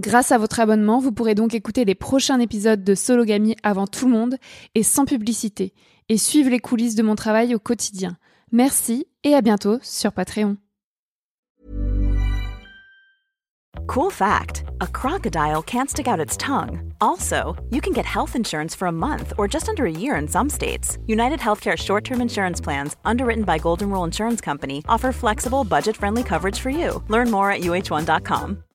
Grâce à votre abonnement, vous pourrez donc écouter les prochains épisodes de Sologamy avant tout le monde et sans publicité, et suivre les coulisses de mon travail au quotidien. Merci et à bientôt sur Patreon. Cool fact a crocodile can't stick out its tongue. Also, you can get health insurance for a month or just under a year in some states. United Healthcare short term insurance plans, underwritten by Golden Rule Insurance Company, offer flexible, budget friendly coverage for you. Learn more at uh1.com.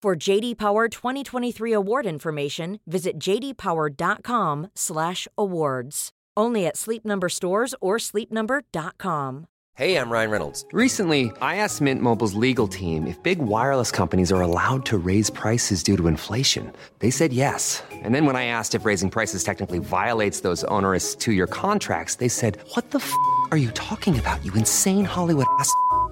For JD Power 2023 award information, visit jdpower.com/awards. Only at Sleep Number stores or sleepnumber.com. Hey, I'm Ryan Reynolds. Recently, I asked Mint Mobile's legal team if big wireless companies are allowed to raise prices due to inflation. They said yes. And then when I asked if raising prices technically violates those onerous two-year contracts, they said, "What the f*** are you talking about? You insane Hollywood ass."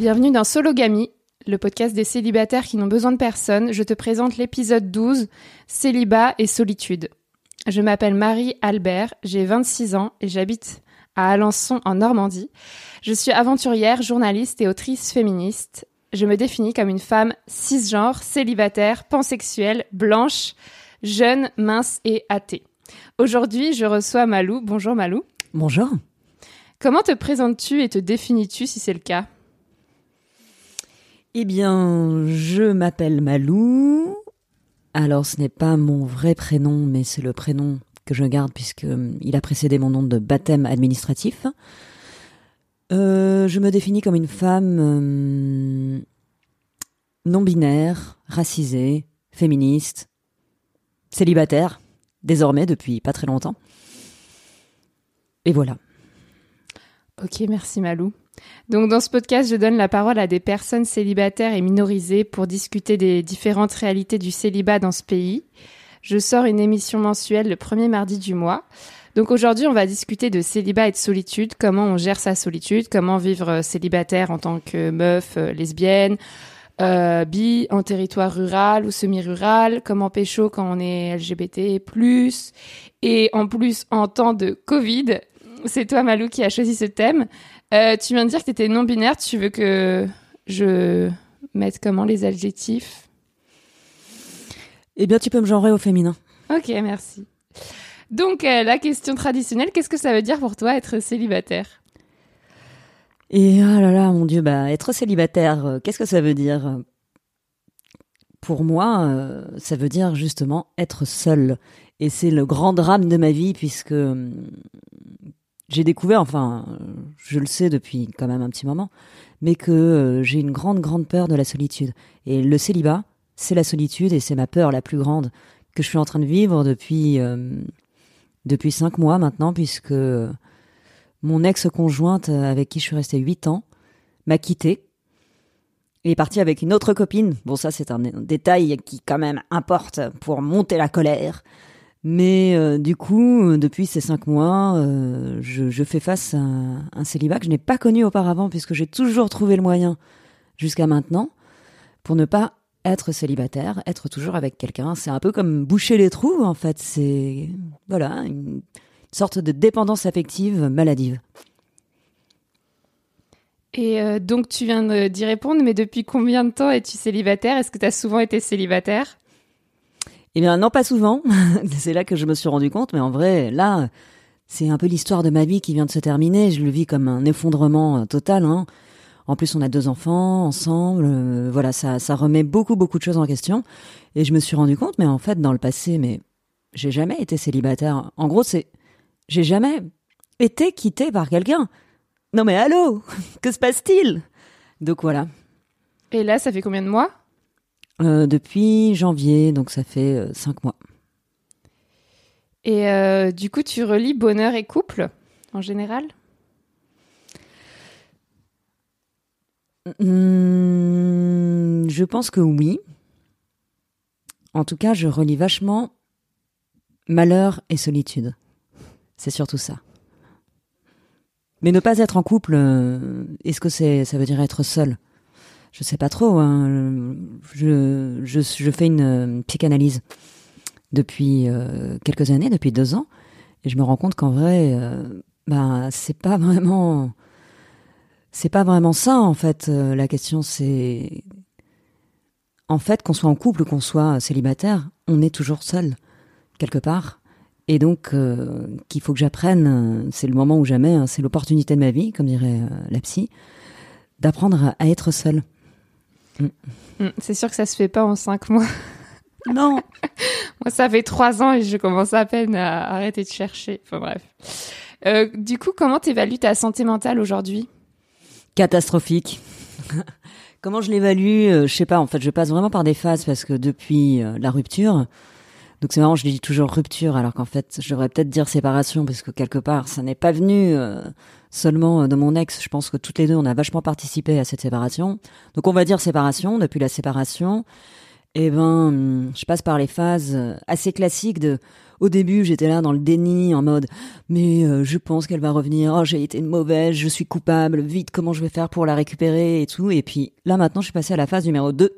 Bienvenue dans Sologamy, le podcast des célibataires qui n'ont besoin de personne. Je te présente l'épisode 12, Célibat et solitude. Je m'appelle Marie Albert, j'ai 26 ans et j'habite à Alençon en Normandie. Je suis aventurière, journaliste et autrice féministe. Je me définis comme une femme cisgenre, célibataire, pansexuelle, blanche, jeune, mince et athée. Aujourd'hui, je reçois Malou. Bonjour Malou. Bonjour. Comment te présentes-tu et te définis-tu si c'est le cas? Eh bien, je m'appelle Malou. Alors, ce n'est pas mon vrai prénom, mais c'est le prénom que je garde puisque euh, a précédé mon nom de baptême administratif. Euh, je me définis comme une femme euh, non binaire, racisée, féministe, célibataire, désormais depuis pas très longtemps. Et voilà. Ok, merci Malou. Donc dans ce podcast, je donne la parole à des personnes célibataires et minorisées pour discuter des différentes réalités du célibat dans ce pays. Je sors une émission mensuelle le premier mardi du mois. Donc aujourd'hui, on va discuter de célibat et de solitude, comment on gère sa solitude, comment vivre euh, célibataire en tant que meuf euh, lesbienne, euh, bi en territoire rural ou semi-rural, comment pécho quand on est LGBT+, et en plus en temps de Covid. C'est toi Malou qui a choisi ce thème. Euh, tu viens de dire que tu étais non-binaire, tu veux que je mette comment les adjectifs? Eh bien, tu peux me genrer au féminin. Ok, merci. Donc euh, la question traditionnelle, qu'est-ce que ça veut dire pour toi être célibataire? Et ah là là, mon Dieu, bah être célibataire, euh, qu'est-ce que ça veut dire? Pour moi, euh, ça veut dire justement être seul. Et c'est le grand drame de ma vie puisque j'ai découvert, enfin, je le sais depuis quand même un petit moment, mais que euh, j'ai une grande, grande peur de la solitude. Et le célibat, c'est la solitude et c'est ma peur la plus grande que je suis en train de vivre depuis, euh, depuis cinq mois maintenant, puisque mon ex-conjointe avec qui je suis restée huit ans m'a quitté et est partie avec une autre copine. Bon, ça, c'est un détail qui quand même importe pour monter la colère. Mais euh, du coup, euh, depuis ces cinq mois, euh, je, fais face à un, célibat que je n'ai pas connu auparavant, puisque j'ai toujours trouvé le moyen, jusqu'à maintenant, pour ne pas être célibataire, être toujours avec quelqu'un. C'est un peu comme boucher les trous, en fait. C'est voilà une sorte de dépendance affective maladive. Et donc, tu viens d'y répondre, mais depuis combien de temps es-tu célibataire? Est-ce que tu as souvent été célibataire? Eh bien, non, pas souvent. c'est là que je me suis rendu compte, mais en vrai, là, c'est un peu l'histoire de ma vie qui vient de se terminer. Je le vis comme un effondrement euh, total. Hein. En plus, on a deux enfants ensemble. euh, voilà, ça, ça remet beaucoup, beaucoup de choses en question. Et je me suis rendu compte, mais en fait, dans le passé, mais j'ai jamais été célibataire. En gros, c'est j'ai jamais été quitté par quelqu'un. Non mais allô, que se passe-t-il? Donc voilà. Et là, ça fait combien de mois? Euh, depuis janvier, donc ça fait euh, cinq mois. Et euh, du coup, tu relis bonheur et couple en général? Hmm, je pense que oui. En tout cas, je relis vachement malheur et solitude. C'est surtout ça. Mais ne pas être en couple, est-ce que c'est, ça veut dire être seul? Je sais pas trop. hein. Je, je, je fais une euh, psychanalyse depuis euh, quelques années, depuis deux ans, et je me rends compte qu'en vrai, euh, ben c'est pas vraiment c'est pas vraiment ça en fait euh, la question c'est en fait qu'on soit en couple ou qu'on soit célibataire on est toujours seul quelque part et donc qu'il faut que j'apprenne c'est le moment ou jamais hein, c'est l'opportunité de ma vie comme dirait la psy d'apprendre à, être seul C'est sûr que ça se fait pas en cinq mois. non Moi, ça fait trois ans et je commence à peine à arrêter de chercher. Enfin bref. Euh, du coup, comment t'évalues ta santé mentale aujourd'hui? Catastrophique. Comment je l'évalue? Euh, Je sais pas. En fait, je passe vraiment par des phases parce que depuis euh, la rupture, donc c'est marrant, je dis toujours rupture alors qu'en fait, je devrais peut-être dire séparation parce que quelque part, ça n'est pas venu euh, seulement euh, de mon ex. Je pense que toutes les deux, on a vachement participé à cette séparation. Donc on va dire séparation. Depuis la séparation, eh ben, hum, je passe par les phases euh, assez classiques de. Au début, j'étais là dans le déni, en mode mais euh, je pense qu'elle va revenir. Oh, j'ai été mauvaise, je suis coupable. Vite, comment je vais faire pour la récupérer et tout. Et puis là, maintenant, je suis passée à la phase numéro 2,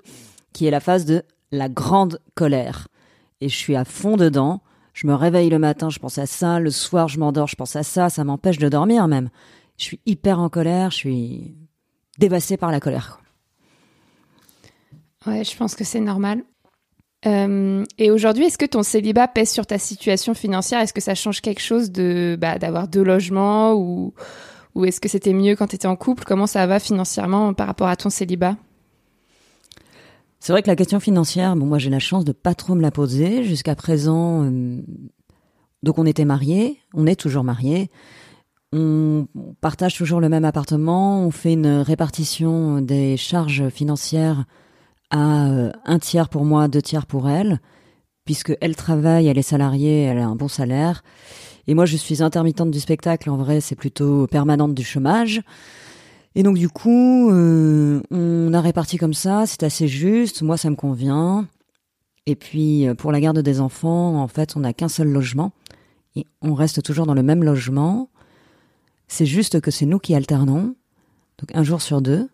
qui est la phase de la grande colère. Et je suis à fond dedans. Je me réveille le matin, je pense à ça. Le soir, je m'endors, je pense à ça. Ça m'empêche de dormir même. Je suis hyper en colère. Je suis dévastée par la colère. Ouais, je pense que c'est normal. Euh, et aujourd'hui, est-ce que ton célibat pèse sur ta situation financière? Est-ce que ça change quelque chose de bah, d'avoir deux logements ou ou est-ce que c'était mieux quand tu étais en couple? Comment ça va financièrement par rapport à ton célibat? C'est vrai que la question financière, bon, moi j'ai la chance de pas trop me la poser jusqu'à présent. euh, donc on était mariés, on est toujours mariés. On partage toujours le même appartement. On fait une répartition des charges financières à euh, un tiers pour moi, deux tiers pour elle, puisque elle travaille, elle est salariée, elle a un bon salaire. Et moi, je suis intermittente du spectacle. En vrai, c'est plutôt permanente du chômage. Et donc du coup, euh, on a réparti comme ça, c'est assez juste, moi ça me convient. Et puis euh, pour la garde des enfants, en fait, on n'a qu'un seul logement. Et on reste toujours dans le même logement. C'est juste que c'est nous qui alternons. Donc un jour sur deux.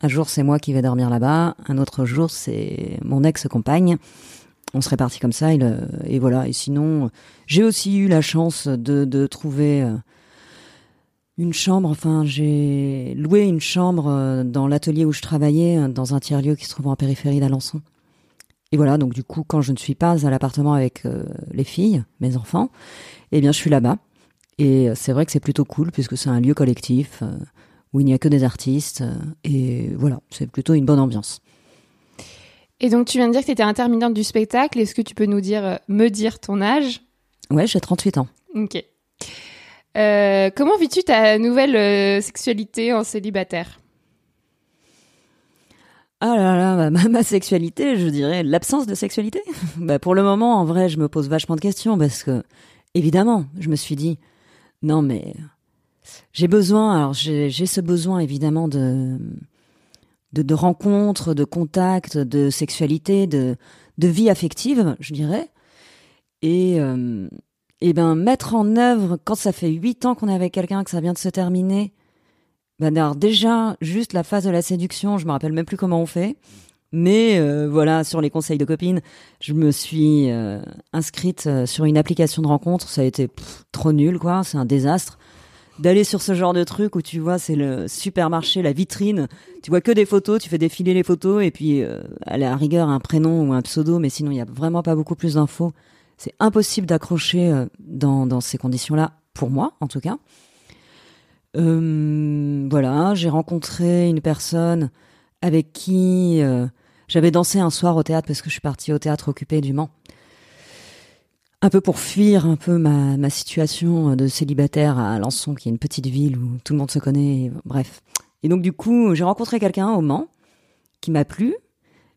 Un jour c'est moi qui vais dormir là-bas, un autre jour c'est mon ex-compagne. On se répartit comme ça et, le- et voilà. Et sinon, j'ai aussi eu la chance de, de trouver euh, une chambre, enfin j'ai loué une chambre euh, dans l'atelier où je travaillais, euh, dans un tiers-lieu qui se trouve en périphérie d'Alençon. Et voilà, donc du coup, quand je ne suis pas à l'appartement avec euh, les filles, mes enfants, eh bien je suis là-bas. Et c'est vrai que c'est plutôt cool puisque c'est un lieu collectif euh, où il n'y a que des artistes. euh, et voilà, c'est plutôt une bonne ambiance. Et donc tu viens de dire que tu étais intermittente du spectacle. Est-ce que tu peux nous dire, me dire ton âge? Ouais, j'ai 38 ans. Ok. Euh, comment vis-tu ta nouvelle euh, sexualité en célibataire? Ah là là, ma, ma sexualité, je dirais l'absence de sexualité. bah pour le moment, en vrai, je me pose vachement de questions parce que, évidemment, je me suis dit, non mais j'ai besoin. Alors j'ai ce besoin évidemment de de, de rencontres, de contacts, de sexualité, de de vie affective, je dirais. Et euh, et ben mettre en œuvre quand ça fait huit ans qu'on est avec quelqu'un, que ça vient de se terminer. Ben déjà juste la phase de la séduction, je me rappelle même plus comment on fait. Mais euh, voilà, sur les conseils de copines, je me suis euh, inscrite euh, sur une application de rencontre. Ça a été trop nul, quoi. C'est un désastre. D'aller sur ce genre de truc où tu vois, c'est le supermarché, la vitrine. Tu vois que des photos, tu fais défiler les photos et puis à la rigueur un prénom ou un pseudo, mais sinon il y a vraiment pas beaucoup plus d'infos. C'est impossible d'accrocher euh, dans, dans ces conditions-là, pour moi en tout cas. Euh, voilà, j'ai rencontré une personne avec qui euh, j'avais dansé un soir au théâtre parce que je suis partie au théâtre occupé du Mans. Un peu pour fuir un peu ma, ma situation de célibataire à Alençon, qui est une petite ville où tout le monde se connaît, et- bref. Et donc du coup, j'ai rencontré quelqu'un au Mans qui m'a plu,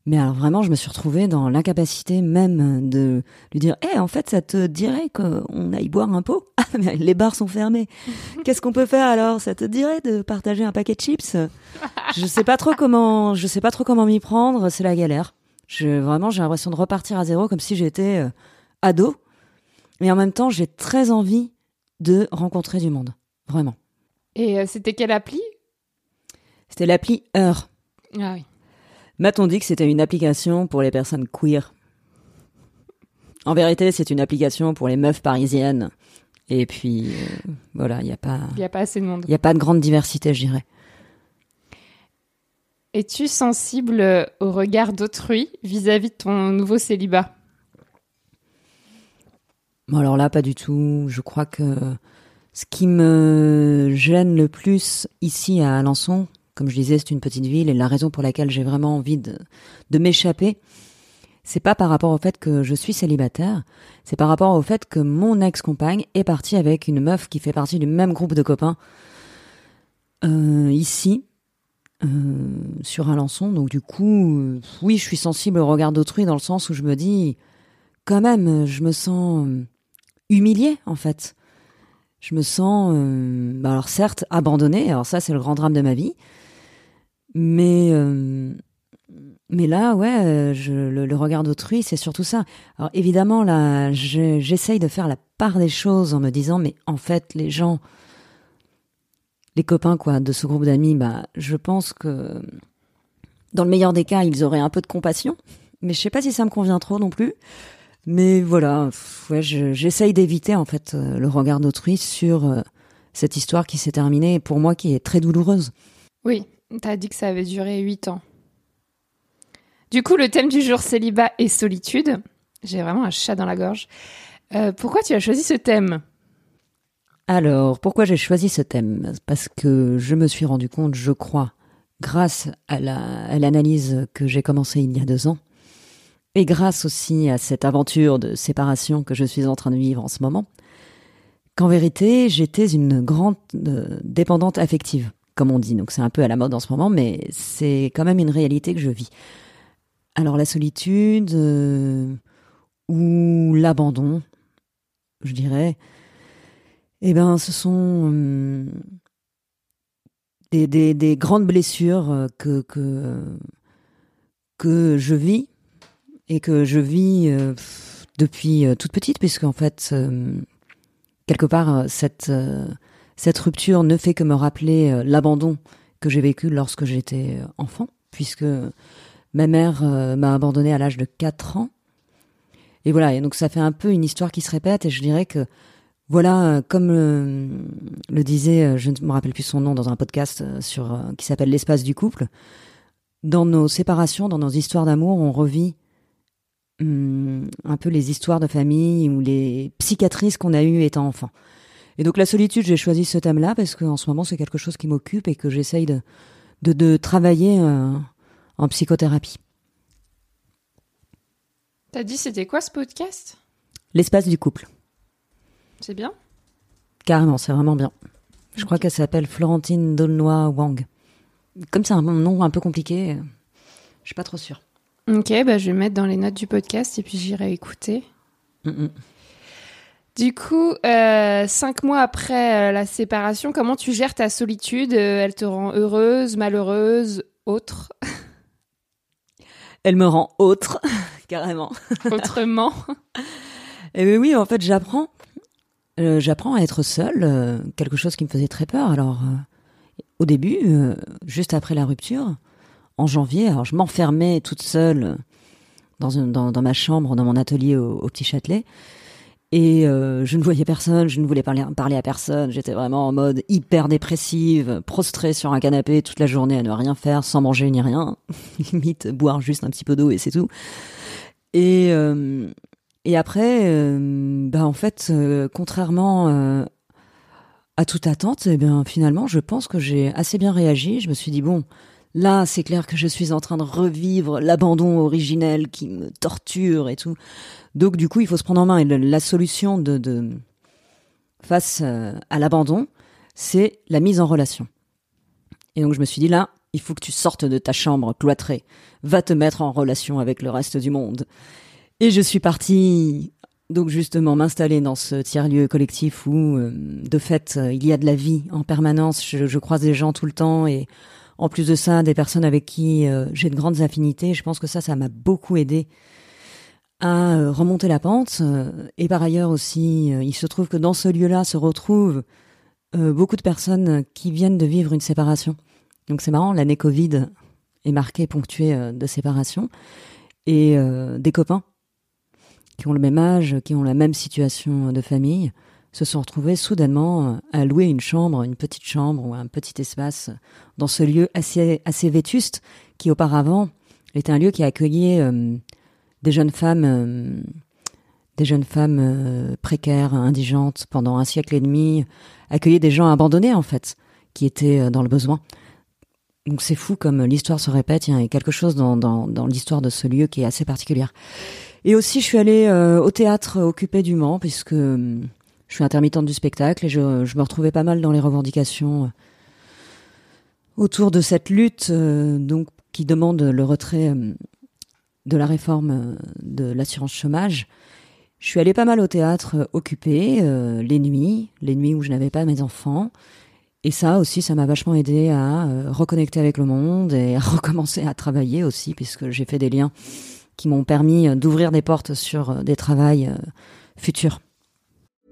mais alors vraiment, je me suis retrouvée dans l'incapacité même de lui dire Eh, en fait, ça te dirait qu'on aille boire un pot? Ah, mais les bars sont fermés. Qu'est-ce qu'on peut faire alors? Ça te dirait de partager un paquet de chips? Je sais pas trop comment, je sais pas trop comment m'y prendre. C'est la galère. Je, vraiment, j'ai l'impression de repartir à zéro comme si j'étais euh, ado. Mais en même temps, j'ai très envie de rencontrer du monde. Vraiment. Et euh, c'était quelle appli? C'était l'appli Heure. Ah oui. M'a-t-on dit que c'était une application pour les personnes queer? En vérité, c'est une application pour les meufs parisiennes. Et puis, euh, voilà, il n'y a pas, Il n'y a pas assez de monde. il y a pas de grande diversité, je dirais. Es-tu sensible au regard d'autrui vis-à-vis de ton nouveau célibat? Bon, alors là, pas du tout. Je crois que ce qui me gêne le plus ici à Alençon, comme je disais, c'est une petite ville et la raison pour laquelle j'ai vraiment envie de, m'échapper, c'est pas par rapport au fait que je suis célibataire, c'est par rapport au fait que mon ex-compagne est partie avec une meuf qui fait partie du même groupe de copains euh, ici, euh, sur Alençon. Donc du coup, euh, oui, je suis sensible au regard d'autrui dans le sens où je me dis, quand même, je me sens humiliée en fait. Je me sens, bah alors certes, abandonnée. Alors ça, c'est le grand drame de ma vie. Mais euh, mais là, ouais, euh, je, le, regard d'autrui, c'est surtout ça. Alors évidemment, là, je- j'essaye de faire la part des choses en me disant, mais en fait, les gens, les copains quoi, de ce groupe d'amis, bah, je pense que dans le meilleur des cas, ils auraient un peu de compassion. Mais je sais pas si ça me convient trop non plus. Mais voilà, ouais, je- j'essaye d'éviter en fait euh, le regard d'autrui sur euh, cette histoire qui s'est terminée pour moi qui est très douloureuse. Oui, t'as dit que ça avait duré 8 ans. Du coup, le thème du jour célibat et solitude. J'ai vraiment un chat dans la gorge. Euh, pourquoi tu as choisi ce thème? Alors, pourquoi j'ai choisi ce thème? Parce que je me suis rendu compte, je crois, grâce à la- à l'analyse que j'ai commencée il y a deux ans, et grâce aussi à cette aventure de séparation que je suis en train de vivre en ce moment, qu'en vérité, j'étais une grande euh, dépendante affective, comme on dit. Donc c'est un peu à la mode en ce moment, mais c'est quand même une réalité que je vis. Alors la solitude euh, ou l'abandon, je dirais, eh ben, ce sont hum, des, des, des grandes blessures euh, que, je vis et que je vis euh, depuis toute petite, puisque en fait, quelque part, cette, cette rupture ne fait que me rappeler euh, l'abandon que j'ai vécu lorsque j'étais euh, enfant, puisque ma mère euh, m'a abandonné à l'âge de 4 ans. Et voilà, et donc ça fait un peu une histoire qui se répète, et je dirais que voilà, comme le disait, je ne me rappelle plus son nom, dans un podcast sur qui s'appelle L'espace du couple, dans nos séparations, dans nos histoires d'amour, on revit hum, un peu les histoires de famille ou les psychiatrices qu'on a eues étant enfant. Et donc la solitude, j'ai choisi ce thème-là parce qu'en ce moment, c'est quelque chose qui m'occupe et que j'essaye de, de, de travailler euh, en psychothérapie. T'as dit c'était quoi ce podcast? L'espace du couple. C'est bien? Carrément, c'est vraiment bien. Je crois qu'elle s'appelle Florentine Dolnoy Wang. Comme c'est un nom un peu compliqué, euh, je suis pas trop sûre. Ok, bah, je vais mettre dans les notes du podcast et puis j'irai écouter. Mm, mm. Du coup, euh, cinq mois après euh, la séparation, comment tu gères ta solitude Euh, Elle te rend heureuse, malheureuse, autre, Elle me rend autre, carrément. autrement? Et ben oui, en fait, j'apprends. J'apprends à être seule, quelque chose qui me faisait très peur. Alors, au début, juste après la rupture, en janvier, alors je m'enfermais toute seule dans, une- dans, dans ma chambre, dans mon atelier au, au Petit Châtelet. Et euh, je ne voyais personne, je ne voulais parler, à personne. J'étais vraiment en mode hyper dépressive, prostrée sur un canapé toute la journée à ne rien faire, sans manger ni rien. Limite, boire juste un petit peu d'eau et c'est tout. Et, euh, et après, euh, bah en fait, euh, contrairement euh, à toute attente, eh bien finalement, je pense que j'ai assez bien réagi. Je me suis dit bon, là, c'est clair que je suis en train de revivre l'abandon originel qui me torture et tout. Donc du coup, il faut se prendre en main. Et la solution de, de face euh, à l'abandon, c'est la mise en relation. Et donc je me suis dit là, il faut que tu sortes de ta chambre cloîtrée, va te mettre en relation avec le reste du monde. Et je suis partie donc justement m'installer dans ce tiers-lieu collectif où euh, de fait euh, il y a de la vie en permanence. Je, je croise des gens tout le temps et en plus de ça des personnes avec qui euh, j'ai de grandes affinités. Je pense que ça, ça m'a beaucoup aidé à euh, remonter la pente. Euh, Et par ailleurs aussi, il se trouve que dans ce lieu-là se retrouvent beaucoup de personnes qui viennent de vivre une séparation. Donc c'est marrant, l'année Covid est marquée, ponctuée de séparation. Et des copains qui ont le même âge, qui ont la même situation de famille, se sont retrouvés soudainement euh, à louer une chambre, une petite chambre ou un petit espace dans ce lieu assez, assez vétuste qui auparavant était un lieu qui accueillait euh, des jeunes femmes, euh, des jeunes femmes précaires, indigentes pendant un siècle et demi, accueillait des gens abandonnés en fait, qui étaient dans le besoin. Donc c'est fou comme l'histoire se répète, il y a quelque chose dans, dans, dans l'histoire de ce lieu qui est assez particulière. Et aussi je suis allée au théâtre occupé du Mans puisque je suis intermittente du spectacle et je, je me retrouvais pas mal dans les revendications euh, autour de cette lutte euh, donc qui demande le retrait euh, de la réforme de l'assurance chômage. Je suis allée pas mal au théâtre euh, occupé euh, les nuits, les nuits où je n'avais pas mes enfants. Et ça aussi, ça m'a vachement aidé à reconnecter avec le monde et à recommencer à travailler aussi, puisque j'ai fait des liens qui m'ont permis d'ouvrir des portes sur des travails futurs.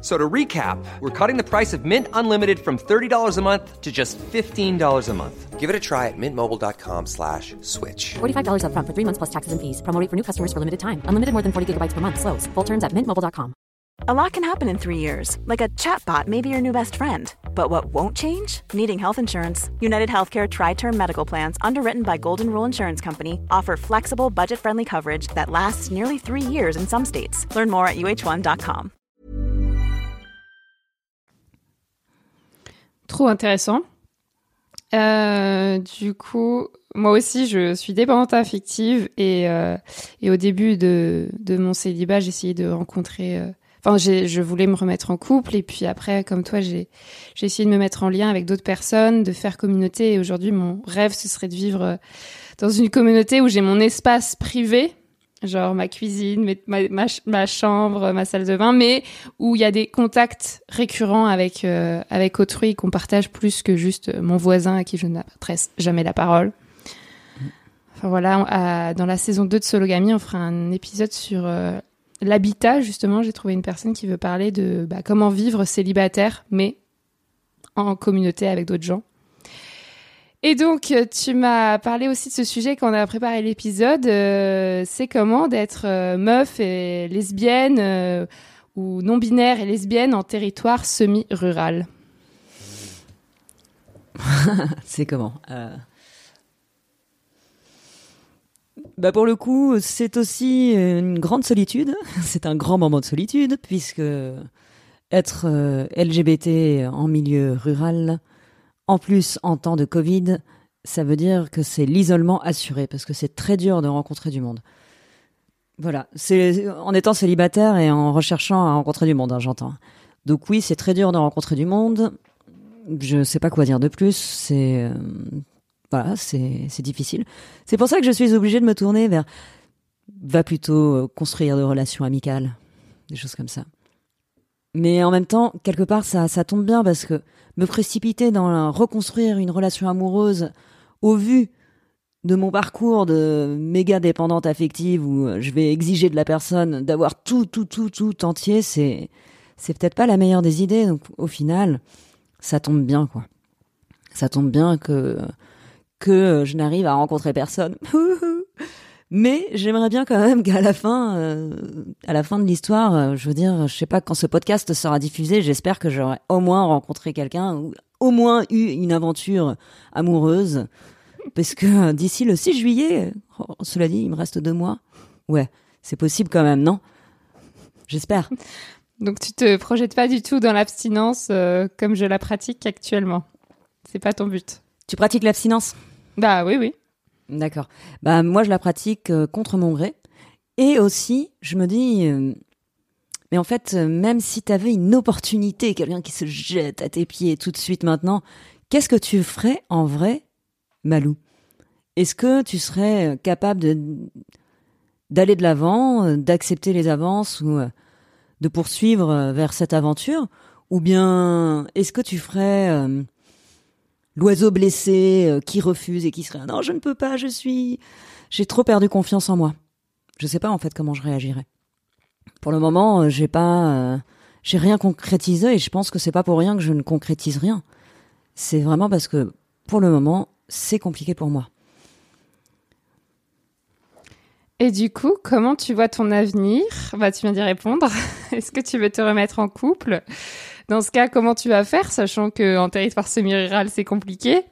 F- So to recap, we're cutting the price of Mint Unlimited from $30 a month to just $15 a month. Give it a try at mintmobile.com slash switch. $45 upfront for three months plus taxes and fees. Promo for new customers for limited time. Unlimited more than 40 gigabytes per month. Slows. Full terms at mintmobile.com. A lot can happen in three years, like a chatbot may be your new best friend. But what won't change? Needing health insurance. United Healthcare Tri Term Medical Plans, underwritten by Golden Rule Insurance Company, offer flexible, budget friendly coverage that lasts nearly three years in some states. Learn more at uh1.com. Trop intéressant. Euh, du coup, moi aussi, je suis dépendante affective et, euh, et au début de, de mon célibat, j'essayais de rencontrer. euh, Enfin, je voulais me remettre en couple et puis après, comme toi, j'ai j'ai essayé de me mettre en lien avec d'autres personnes, de faire communauté. Et aujourd'hui, mon rêve, ce serait de vivre euh, dans une communauté où j'ai mon espace privé, genre ma cuisine, ma, ma, ch- ma chambre, ma salle de bain, mais où il y a des contacts récurrents avec euh, avec autrui qu'on partage plus que juste mon voisin à qui je n'adresse jamais la parole. Enfin voilà, dans la saison 2 de Sologamy, on fera un épisode sur euh, l'habitat justement. J'ai trouvé une personne qui veut parler de bah, comment vivre célibataire, mais en communauté avec d'autres gens. Et donc, euh, tu m'as parlé aussi de ce sujet quand on a préparé l'épisode. euh, c'est comment d'être euh, meuf et lesbienne ou non-binaire et lesbienne en territoire semi-rural? C'est comment Bah pour le coup, c'est aussi une grande solitude. C'est un grand moment de solitude puisque être LGBT en milieu rural, en plus en temps de Covid, ça veut dire que c'est l'isolement assuré parce que c'est très dur de rencontrer du monde. Voilà, c'est en étant célibataire et en recherchant à rencontrer du monde, hein, j'entends. Donc oui, c'est très dur de rencontrer du monde. Je sais pas quoi dire de plus. C'est euh, voilà, c'est difficile. C'est pour ça que je suis obligée de me tourner vers va plutôt euh, construire de relations amicales, des choses comme ça. Mais en même temps, quelque part, ça, ça tombe bien parce que me précipiter dans reconstruire une relation amoureuse au vu de mon parcours de méga dépendante affective où euh, je vais exiger de la personne d'avoir tout, tout, tout, tout entier, c'est, c'est peut-être pas la meilleure des idées. Donc, au final, ça tombe bien, quoi. Ça tombe bien que, que je n'arrive à rencontrer personne. Mais j'aimerais bien quand même qu'à la fin, euh, à la fin de l'histoire, euh, je veux dire, je sais pas quand ce podcast sera diffusé, j'espère que j'aurai au moins rencontré quelqu'un ou au moins eu une aventure amoureuse, parce que euh, d'ici le 6 juillet, oh, cela dit, il me reste deux mois. Ouais, c'est possible quand même, non? J'espère. Donc tu te projettes pas du tout dans l'abstinence euh, comme je la pratique actuellement. C'est pas ton but. Tu pratiques l'abstinence? Bah oui, oui. D'accord. Bah moi je la pratique euh, contre mon gré. Et aussi je me dis euh, mais en fait euh, même si tu avais une opportunité, quelqu'un qui se jette à tes pieds tout de suite maintenant, qu'est-ce que tu ferais en vrai, Malou? Est-ce que tu serais capable d'aller de l'avant, d'accepter les avances ou de poursuivre vers cette aventure? Ou bien est-ce que tu ferais l'oiseau blessé euh, qui refuse et qui serait non je ne peux pas je suis j'ai trop perdu confiance en moi. Je sais pas en fait comment je réagirais. Pour le moment euh, j'ai pas euh, j'ai rien concrétisé et je pense que c'est pas pour rien que je ne concrétise rien. C'est vraiment parce que pour le moment c'est compliqué pour moi. Et du coup, comment tu vois ton avenir? Bah, tu viens d'y répondre. Est-ce que tu veux te remettre en couple? Dans ce cas, comment tu vas faire, sachant que en territoire semi-rural, c'est compliqué?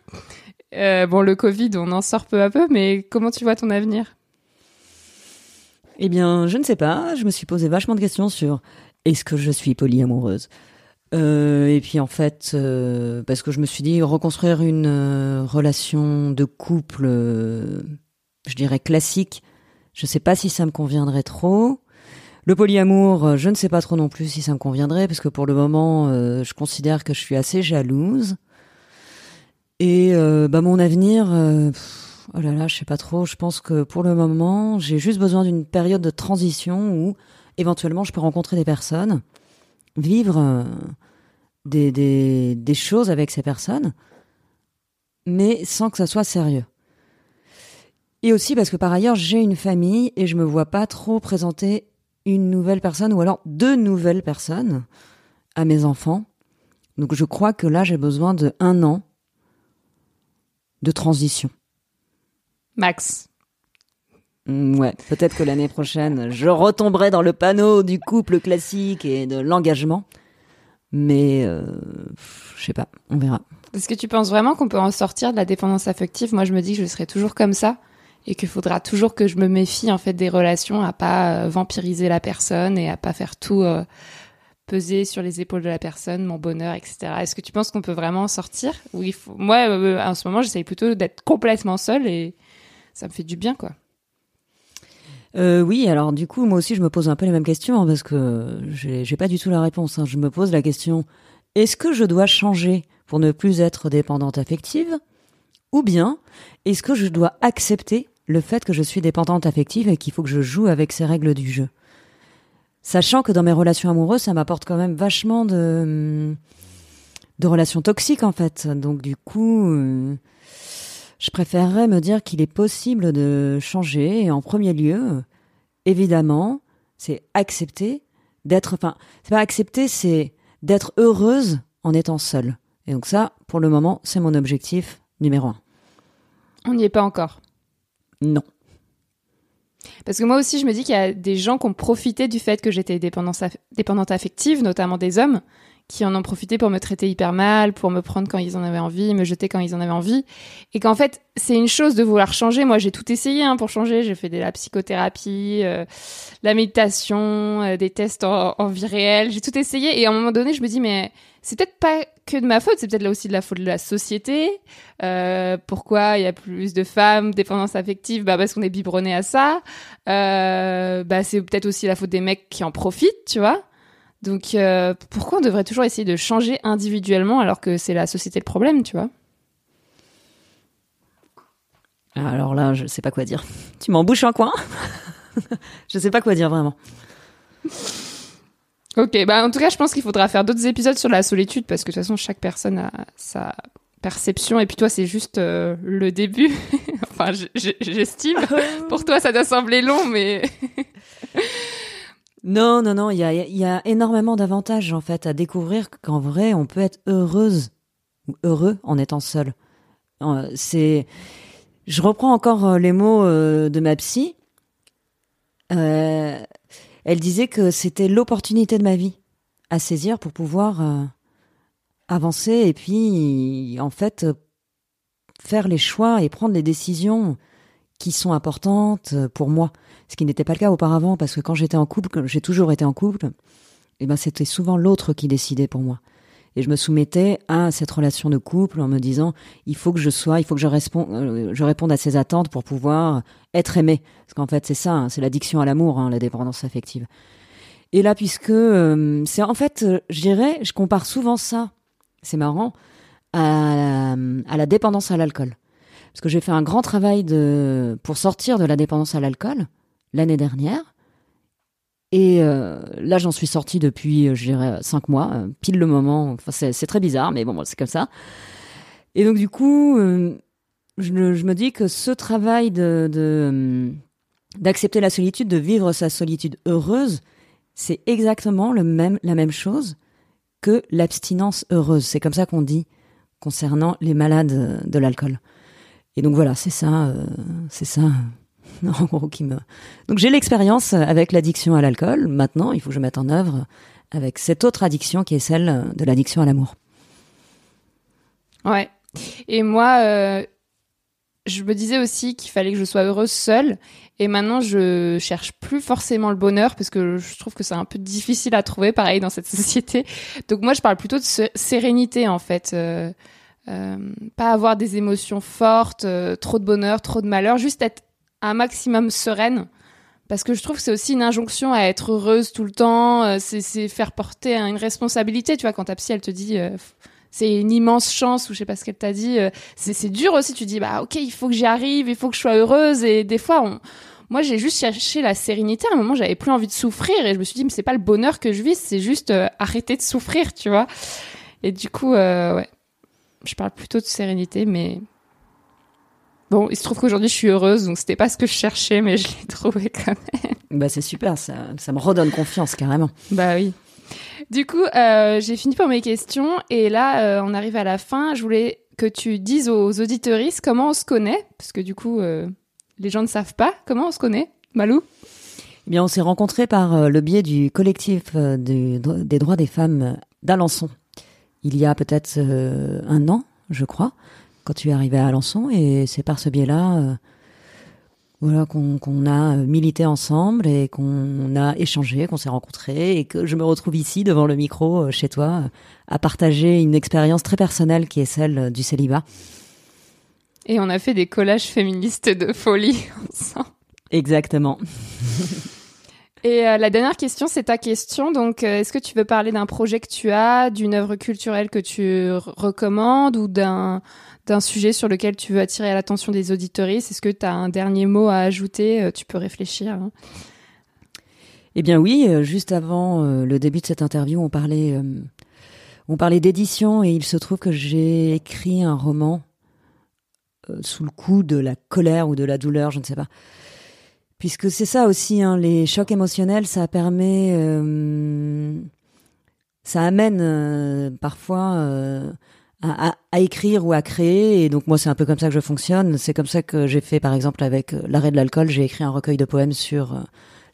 Euh, Bon, le Covid, on en sort peu à peu, mais comment tu vois ton avenir? Eh bien, je ne sais pas. Je me suis posé vachement de questions sur est-ce que je suis polyamoureuse? Euh, Et puis en fait, euh, parce que je me suis dit reconstruire une euh, relation de couple, je dirais classique. Je sais pas si ça me conviendrait trop. Le polyamour, euh, je ne sais pas trop non plus si ça me conviendrait, parce que pour le moment, euh, je considère que je suis assez jalouse. Et euh, bah mon avenir, oh là là, je sais pas trop. Je pense que pour le moment, j'ai juste besoin d'une période de transition où éventuellement je peux rencontrer des personnes, vivre des choses avec ces personnes, mais sans que ça soit sérieux. Et aussi parce que par ailleurs, j'ai une famille et je me vois pas trop présenter une nouvelle personne ou alors deux nouvelles personnes à mes enfants. Donc je crois que là, j'ai besoin de un an de transition. Max. Mm, Ouais, peut-être que l'année prochaine, je retomberai dans le panneau du couple classique et de l'engagement. Mais euh, je sais pas, on verra. Est-ce que tu penses vraiment qu'on peut en sortir de la dépendance affective? Moi, je me dis que je serai toujours comme ça et qu'il faudra toujours que je me méfie en fait des relations, à pas euh, vampiriser la personne et à pas faire tout euh, peser sur les épaules de la personne, mon bonheur, etc. Est-ce que tu penses qu'on peut vraiment en sortir? Moi, euh, en ce moment, j'essaye plutôt d'être complètement seule et ça me fait du bien, quoi. Oui, alors du coup, moi aussi, je me pose un peu les mêmes questions hein, parce que j'ai pas du tout la réponse. hein. Je me pose la question est-ce que je dois changer pour ne plus être dépendante affective Ou bien est-ce que je dois accepter le fait que je suis dépendante affective et qu'il faut que je joue avec ces règles du jeu Sachant que dans mes relations amoureuses, ça m'apporte quand même vachement de, relations toxiques en fait. Donc du coup, euh, je préférerais me dire qu'il est possible de changer. Et en premier lieu, évidemment, c'est accepter d'être. Enfin, c'est pas accepter, c'est d'être heureuse en étant seule. Et donc ça, pour le moment, c'est mon objectif numéro un. On n'y est pas encore. Non. Parce que moi aussi, je me dis qu'il y a des gens qui ont profité du fait que j'étais dépendante affective, notamment des hommes, qui en ont profité pour me traiter hyper mal, pour me prendre quand ils en avaient envie, me jeter quand ils en avaient envie. Et qu'en fait, c'est une chose de vouloir changer. Moi, j'ai tout essayé hein, pour changer. J'ai fait de la psychothérapie, euh, la méditation, euh, des tests en, vie réelle. J'ai tout essayé. Et à un moment donné, je me dis, mais c'est peut-être pas que de ma faute, c'est peut-être là aussi de la faute de la société. Euh, pourquoi il y a plus de femmes, dépendance affective Bah parce qu'on est biberonné à ça. Euh, bah c'est peut-être aussi la faute des mecs qui en profitent, tu vois. Donc euh, pourquoi on devrait toujours essayer de changer individuellement alors que c'est la société le problème, tu vois? Alors là, je sais pas quoi dire. Tu m'embouches un coin? Je sais pas quoi dire vraiment. Ok, bah en tout cas, je pense qu'il faudra faire d'autres épisodes sur la solitude parce que de toute façon, chaque personne a sa perception et puis toi, c'est juste euh, le début. enfin, je- je- j'estime. Pour toi, ça doit sembler long, mais Non, non, non, il y a, énormément d'avantages en fait à découvrir qu'en vrai, on peut être heureuse ou heureux en étant seul. Euh, C'est, je reprends encore euh, les mots euh, de ma psy. Elle disait que c'était l'opportunité de ma vie à saisir pour pouvoir avancer et puis en fait faire les choix et prendre les décisions qui sont importantes euh, pour moi ce qui n'était pas le cas auparavant parce que quand j'étais en couple, j'ai toujours été en couple, eh ben c'était souvent l'autre qui décidait pour moi. Et je me soumettais à cette relation de couple en me disant il faut que je sois, il faut que je, réponde, euh, je réponde à ses attentes pour pouvoir être aimé. Parce qu'en fait c'est ça, hein, c'est l'addiction à l'amour, hein, la dépendance affective. Et là puisque euh, c'est en fait, je dirais, je compare souvent ça, c'est marrant, à la dépendance à l'alcool. Parce que j'ai fait un grand travail de pour sortir de la dépendance à l'alcool l'année dernière. Et euh, là, j'en suis sortie depuis, euh, je dirais, cinq mois, euh, pile le moment. Enfin, c'est très bizarre, mais bon, c'est comme ça. Et donc, du coup, je, me- je me dis que ce travail de d'accepter la solitude, de vivre sa solitude heureuse, c'est exactement le même, la même chose que l'abstinence heureuse. C'est comme ça qu'on dit concernant les malades de l'alcool. Et donc voilà, c'est ça, euh, c'est ça. Donc j'ai l'expérience avec l'addiction à l'alcool. Maintenant, il faut que je mette en œuvre avec cette autre addiction qui est celle de l'addiction à l'amour. ouais. Et moi, euh, je me disais aussi qu'il fallait que je sois heureuse seule. Et maintenant, je cherche plus forcément le bonheur parce que je trouve que c'est un peu difficile à trouver, pareil, dans cette société. Donc moi, je parle plutôt de sé- sérénité, en fait. Euh, pas avoir des émotions fortes, euh, trop de bonheur, trop de malheur, juste être un maximum sereine. Parce que je trouve que c'est aussi une injonction à être heureuse tout le temps. euh, c'est, faire porter une responsabilité. Tu vois, quand ta psy, elle te dit, euh, c'est une immense chance, ou je sais pas ce qu'elle t'a dit, euh, c'est, dur aussi. Tu dis, bah ok, il faut que j'y arrive, il faut que je sois heureuse. Et des fois, moi, j'ai juste cherché la sérénité. À un moment, j'avais plus envie de souffrir. Et je me suis dit, mais c'est pas le bonheur que je vis, c'est juste euh, arrêter de souffrir, tu vois. Et du coup, euh, ouais, je parle plutôt de sérénité, mais bon, il se trouve qu'aujourd'hui je suis heureuse, donc c'était pas ce que je cherchais, mais je l'ai trouvé quand même. Bah c'est super, ça, ça me redonne confiance carrément. Bah oui. Du coup, euh, j'ai fini pour mes questions et là, euh, on arrive à la fin. Je voulais que tu dises aux auditeuristes comment on se connaît, parce que du coup, euh, les gens ne savent pas comment on se connaît. Malou Eh bien, on s'est rencontrés par le biais du collectif du- des droits des femmes d'Alençon. Il y a peut-être euh, un an, je crois, quand tu es arrivé à Alençon, et c'est par ce biais-là, euh, voilà, qu'on a milité ensemble et qu'on a échangé, qu'on s'est rencontrés, et que je me retrouve ici devant le micro euh, chez toi, euh, à partager une expérience très personnelle qui est celle euh, du célibat. Et on a fait des collages féministes de folie ensemble. Exactement. Et euh, la dernière question, c'est ta question. Donc, euh, est-ce que tu veux parler d'un projet que tu as, d'une œuvre culturelle que tu recommandes ou d'un d'un sujet sur lequel tu veux attirer l'attention des auditoristes? Est-ce que tu as un dernier mot à ajouter? Euh, Tu peux réfléchir. hein. Eh bien oui, juste avant le début de cette interview, on parlait, on parlait d'édition et il se trouve que j'ai écrit un roman sous le coup de la colère ou de la douleur, je ne sais pas. Puisque c'est ça aussi, hein, les chocs émotionnels, ça permet, euh, ça amène euh, parfois euh, à, à- à écrire ou à créer. Et donc moi, c'est un peu comme ça que je fonctionne. C'est comme ça que j'ai fait, par exemple, avec euh, l'arrêt de l'alcool, j'ai écrit un recueil de poèmes sur euh,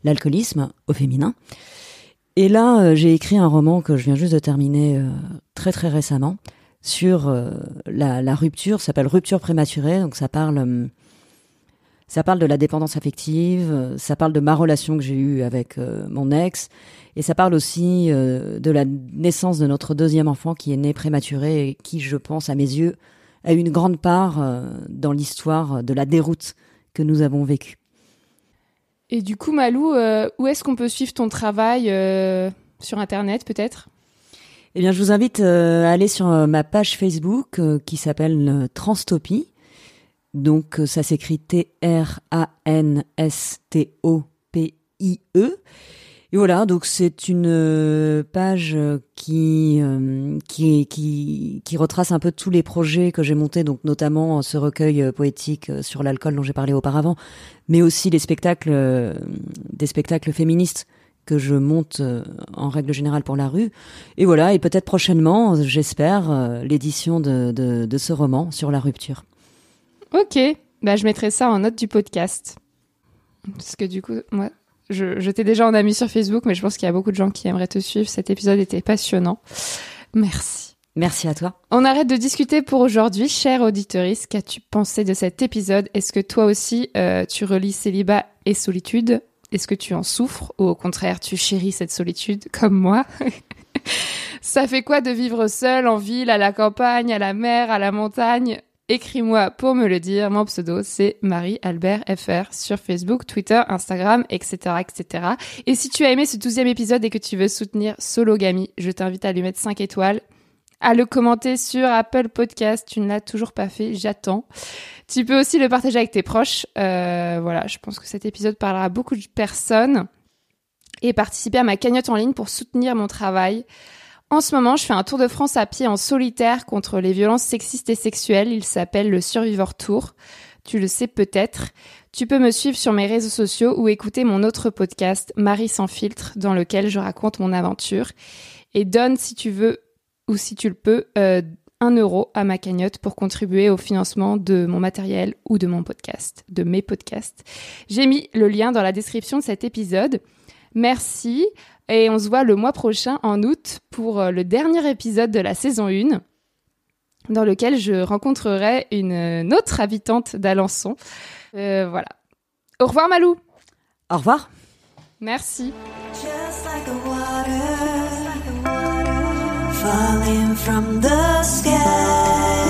l'alcoolisme au féminin. Et là, euh, j'ai écrit un roman que je viens juste de terminer très très récemment sur la, la rupture. Ça s'appelle Rupture prématurée. Donc ça parle, euh, ça parle de la dépendance affective. euh, Ça parle de ma relation que j'ai eue avec euh, mon ex. Et ça parle aussi euh, de la naissance de notre deuxième enfant qui est né prématuré et qui, je pense, à mes yeux, a eu une grande part dans l'histoire de la déroute que nous avons vécue. Et du coup, Malou, euh, où est-ce qu'on peut suivre ton travail euh, sur Internet, peut-être? Eh bien, je vous invite euh, à aller sur ma page Facebook qui s'appelle Transtopie. Donc, euh, ça s'écrit T-R-A-N-S-T-O-P-I-E. Et voilà, donc c'est une euh, page euh, qui, qui qui qui retrace un peu tous les projets que j'ai montés, donc notamment ce recueil poétique sur l'alcool dont j'ai parlé auparavant, mais aussi les spectacles des spectacles féministes que je monte en règle générale pour la rue. Et voilà, et peut-être prochainement, j'espère, l'édition de, de, de ce roman sur la rupture. Ok, bah, je mettrai ça en note du podcast. Parce que du coup, moi, je, je t'ai déjà en ami sur Facebook, mais je pense qu'il y a beaucoup de gens qui aimeraient te suivre. Cet épisode était passionnant. Merci. Merci à toi. On arrête de discuter pour aujourd'hui. Chère auditrice, qu'as-tu pensé de cet épisode? Est-ce que toi aussi, euh, tu relis célibat et solitude? Est-ce que tu en souffres ou au contraire, tu chéris cette solitude comme moi? Ça fait quoi de vivre seul en ville, à la campagne, à la mer, à la montagne? Écris-moi pour me le dire. Mon pseudo, c'est Marie-Albert FR sur Facebook, Twitter, Instagram, etc., etc. Et si tu as aimé ce douzième épisode et que tu veux soutenir Sologamy, je t'invite à lui mettre 5 étoiles, à le commenter sur Apple Podcast. Tu ne l'as toujours pas fait, j'attends. Tu peux aussi le partager avec tes proches. Euh, voilà, je pense que cet épisode parlera à beaucoup de personnes. Et participer à ma cagnotte en ligne pour soutenir mon travail. En ce moment, je fais un tour de France à pied en solitaire contre les violences sexistes et sexuelles. Il s'appelle le Survivor Tour. Tu le sais peut-être. Tu peux me suivre sur mes réseaux sociaux ou écouter mon autre podcast, Marie sans filtre, dans lequel je raconte mon aventure. Et donne, si tu veux ou si tu le peux, euh, un euro à ma cagnotte pour contribuer au financement de mon matériel ou de mon podcast, de mes podcasts. J'ai mis le lien dans la description de cet épisode. Merci. Et on se voit le mois prochain, en août, pour euh, le dernier épisode de la saison 1, dans lequel je rencontrerai une, une autre habitante d'Alençon. Euh, voilà. Au revoir Malou. Au revoir. Merci. Just like the water falling from the sky.